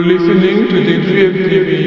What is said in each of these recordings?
Listening to the GFTV.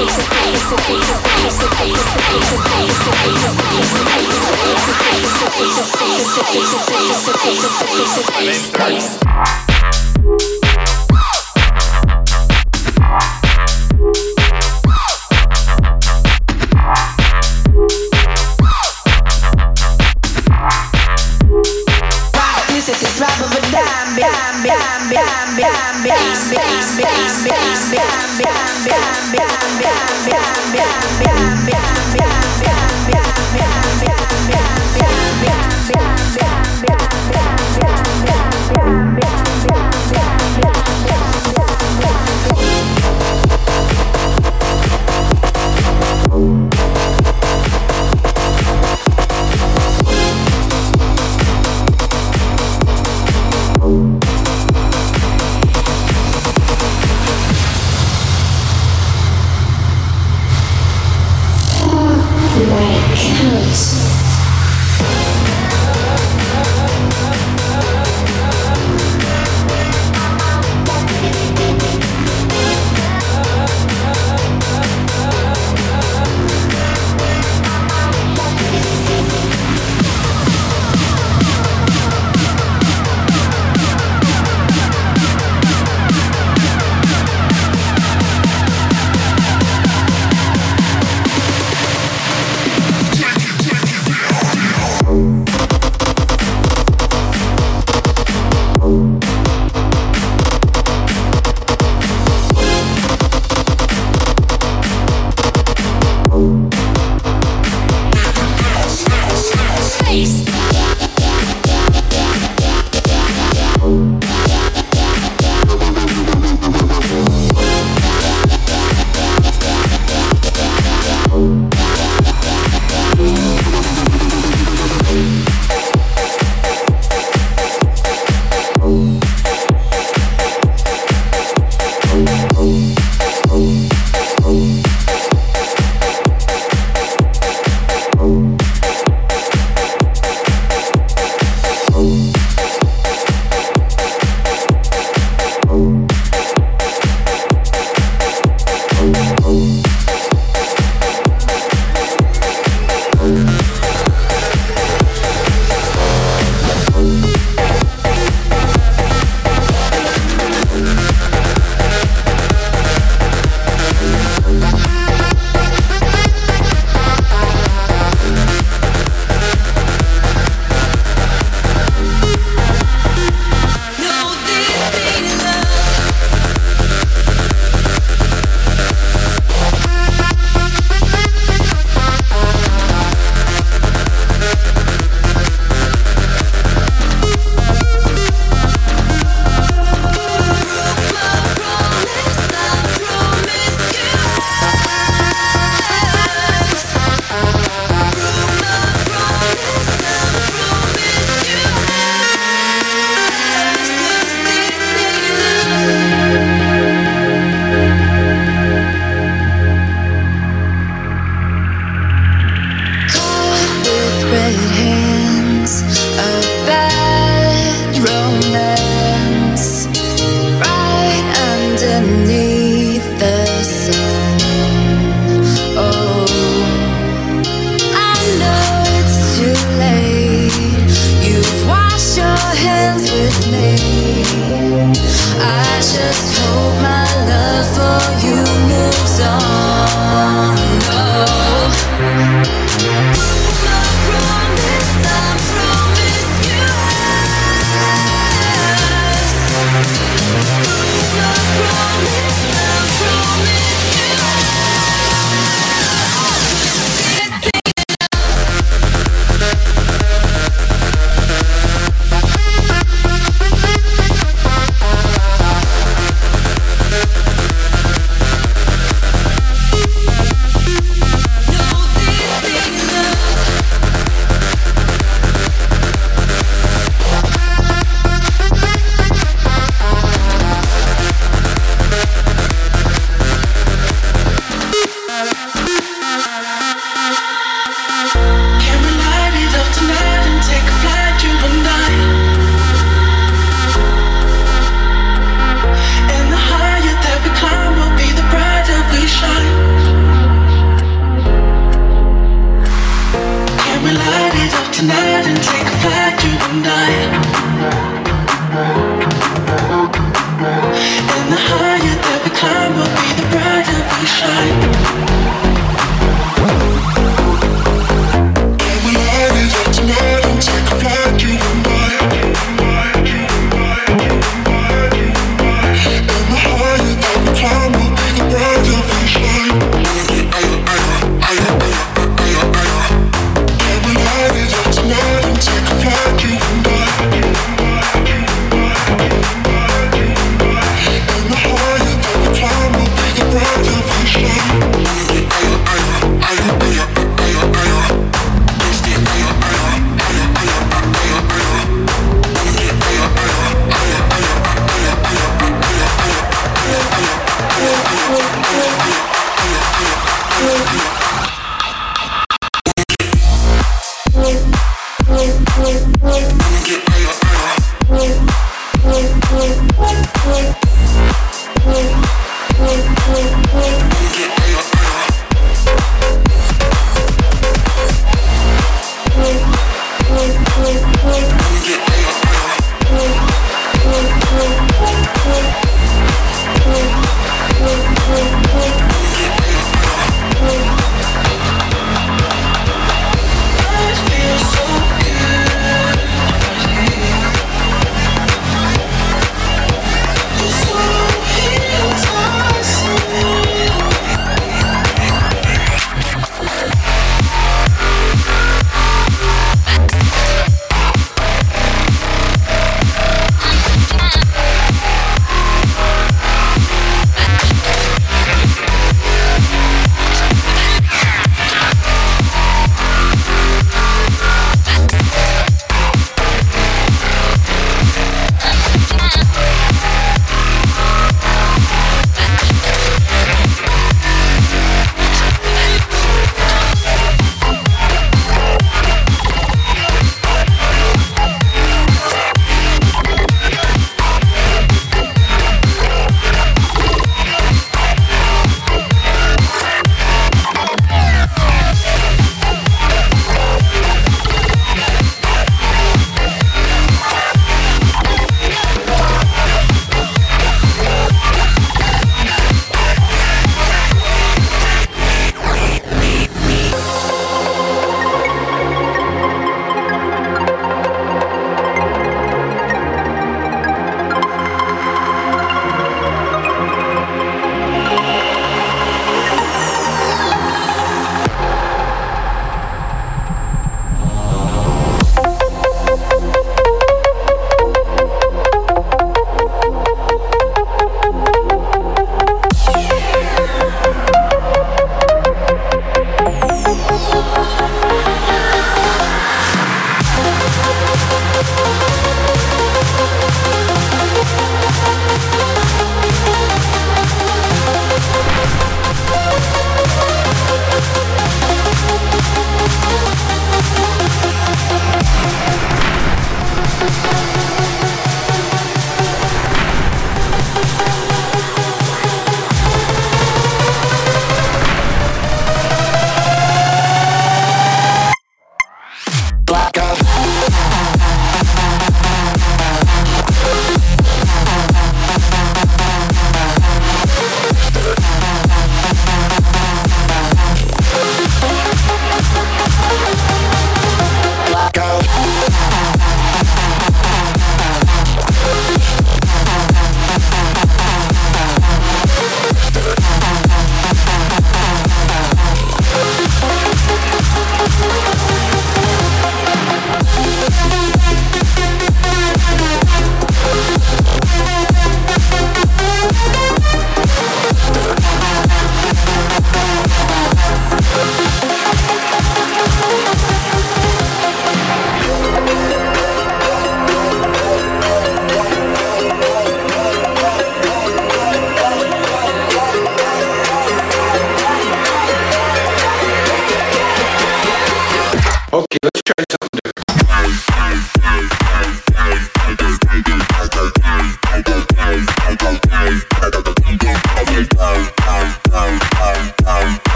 Yeah.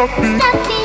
stop me. Stop me.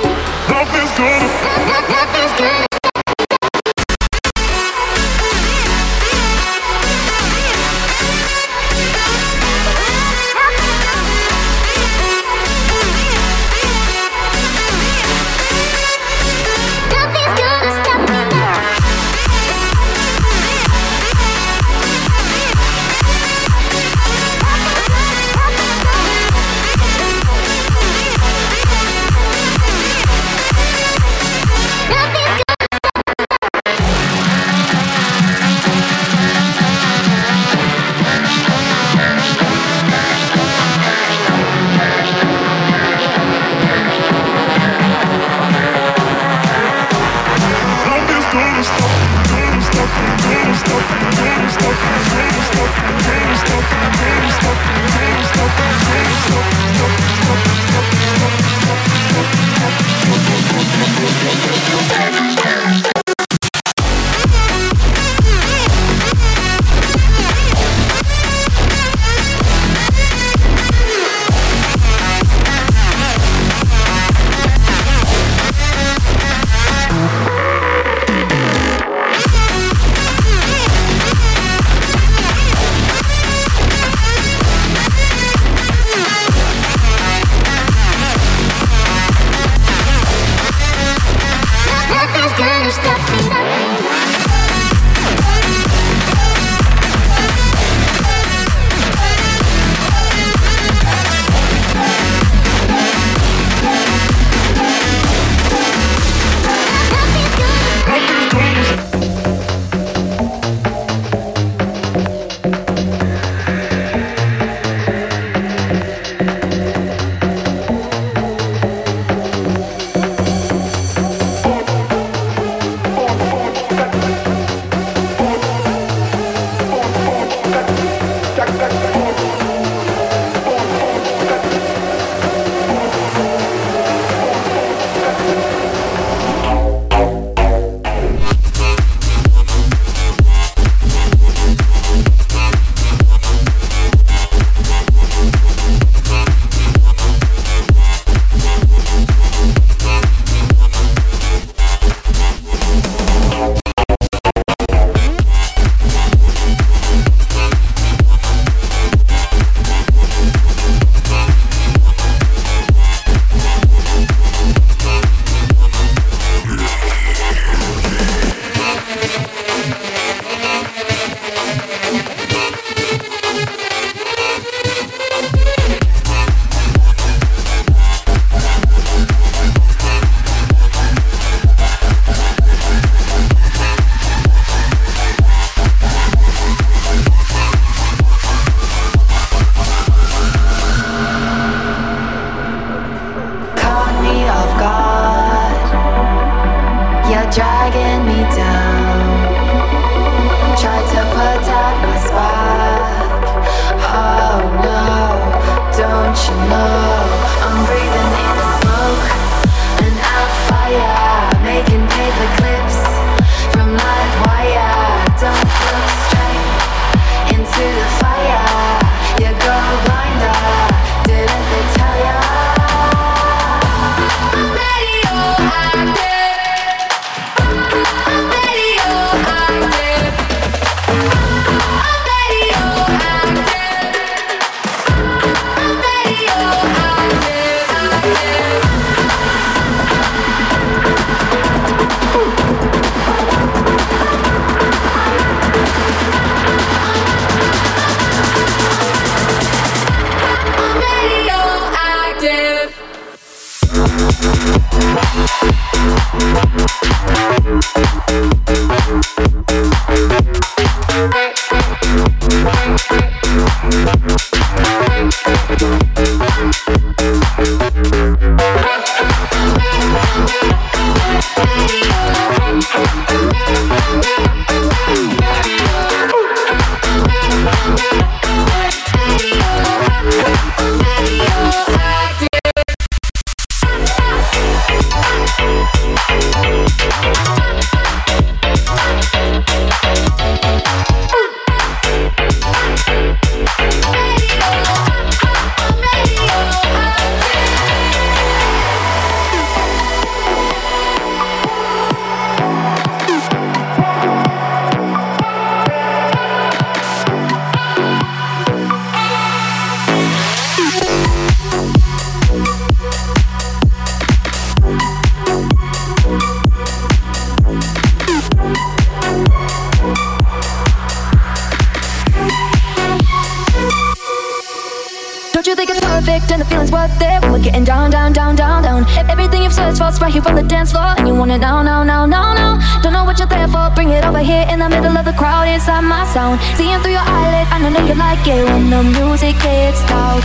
And the feeling's worth it we're getting down, down, down, down, down? Everything you've searched for's right here on the dance floor, and you want it now, now, now, now, now. Don't know what you're there for, bring it over here in the middle of the crowd inside my sound. Seeing through your eyelids, I know you like it when the music gets loud.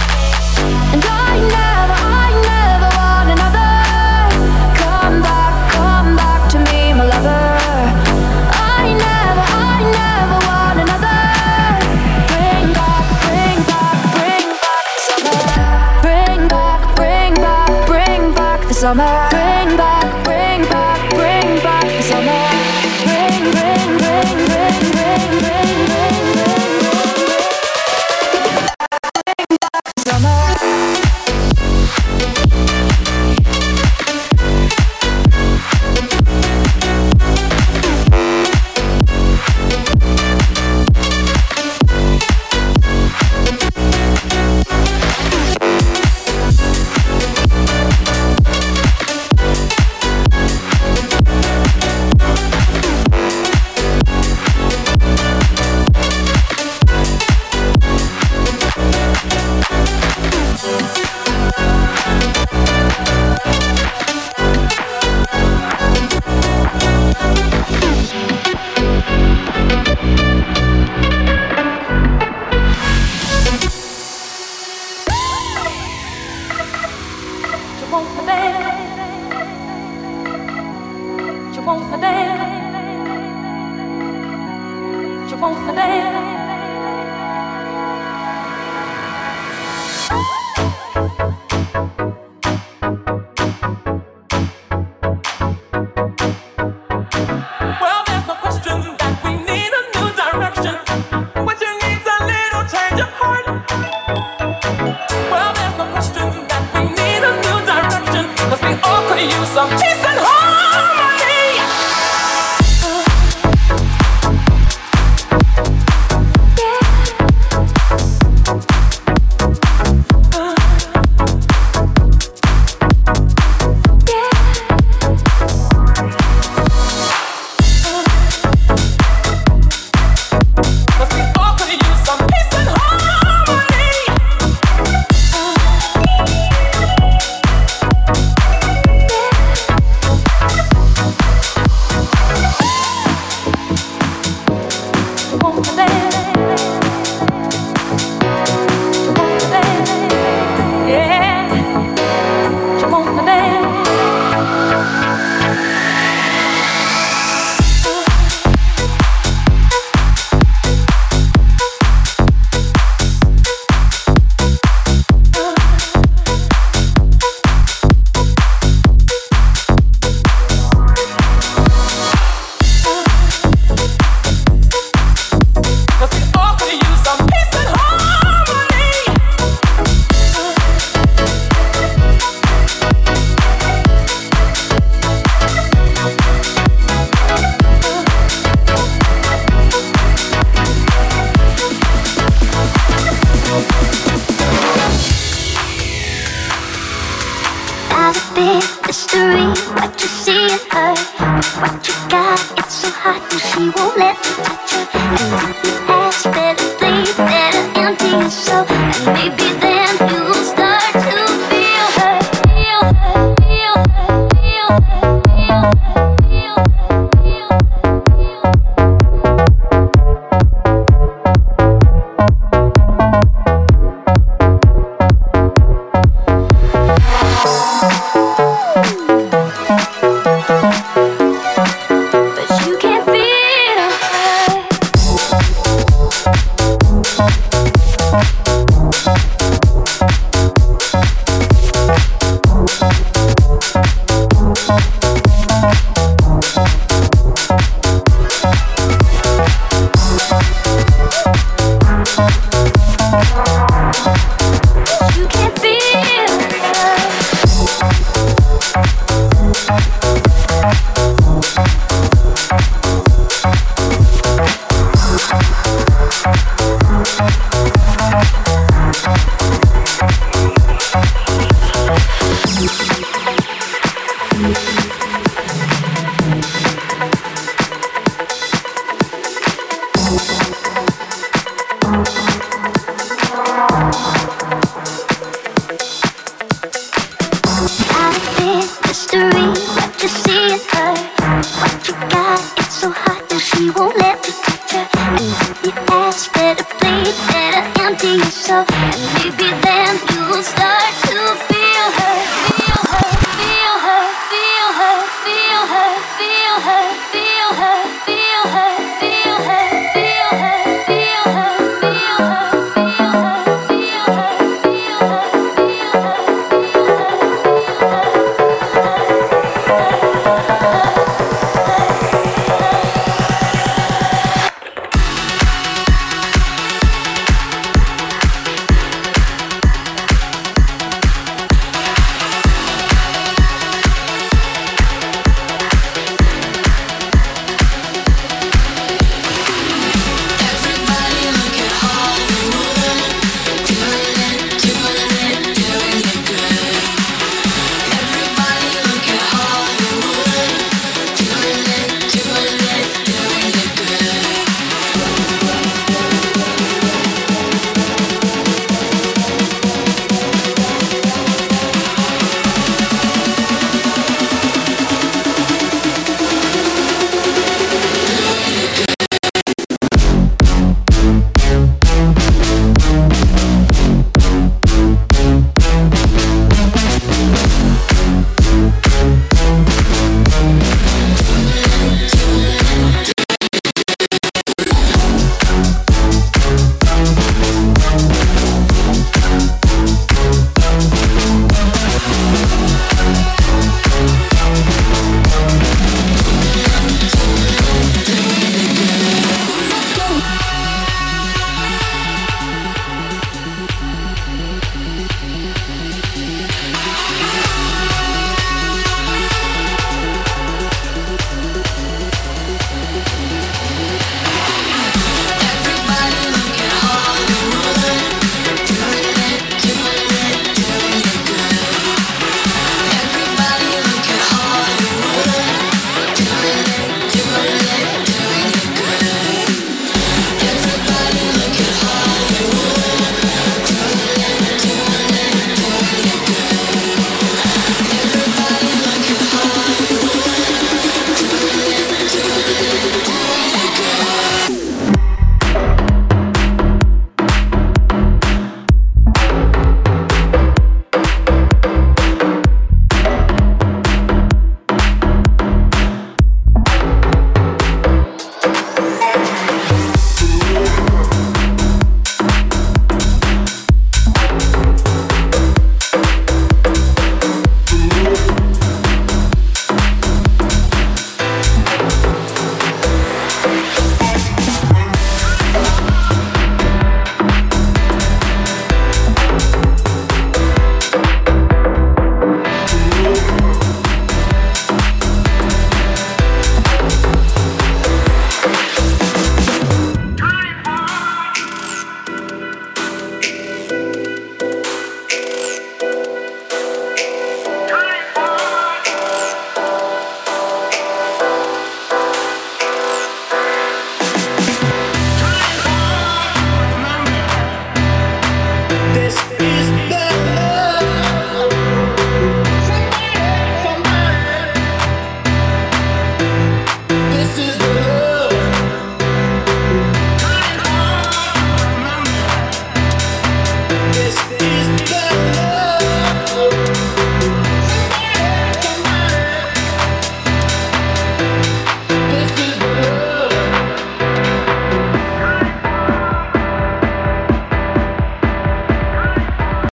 And I never, summer. So hot, and she won't let me touch her. And you ask, better bleed, better empty your soul. And maybe then